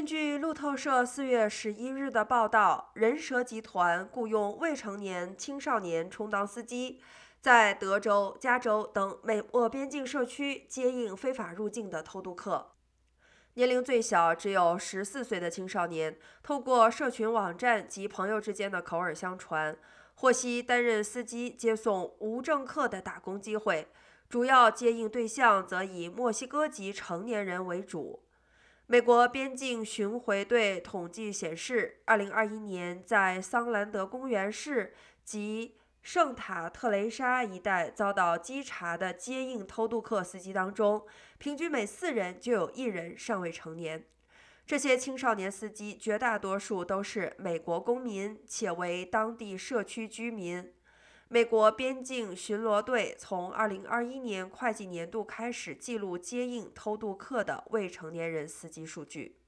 根据路透社四月十一日的报道，人蛇集团雇佣未成年青少年充当司机，在德州、加州等美墨边境社区接应非法入境的偷渡客。年龄最小只有十四岁的青少年，透过社群网站及朋友之间的口耳相传，获悉担任司机接送无证客的打工机会，主要接应对象则以墨西哥籍成年人为主。美国边境巡回队统计显示，2021年在桑兰德公园市及圣塔特雷莎一带遭到稽查的接应偷渡客司机当中，平均每四人就有一人尚未成年。这些青少年司机绝大多数都是美国公民，且为当地社区居民。美国边境巡逻队从2021年会计年度开始记录接应偷渡客的未成年人司机数据。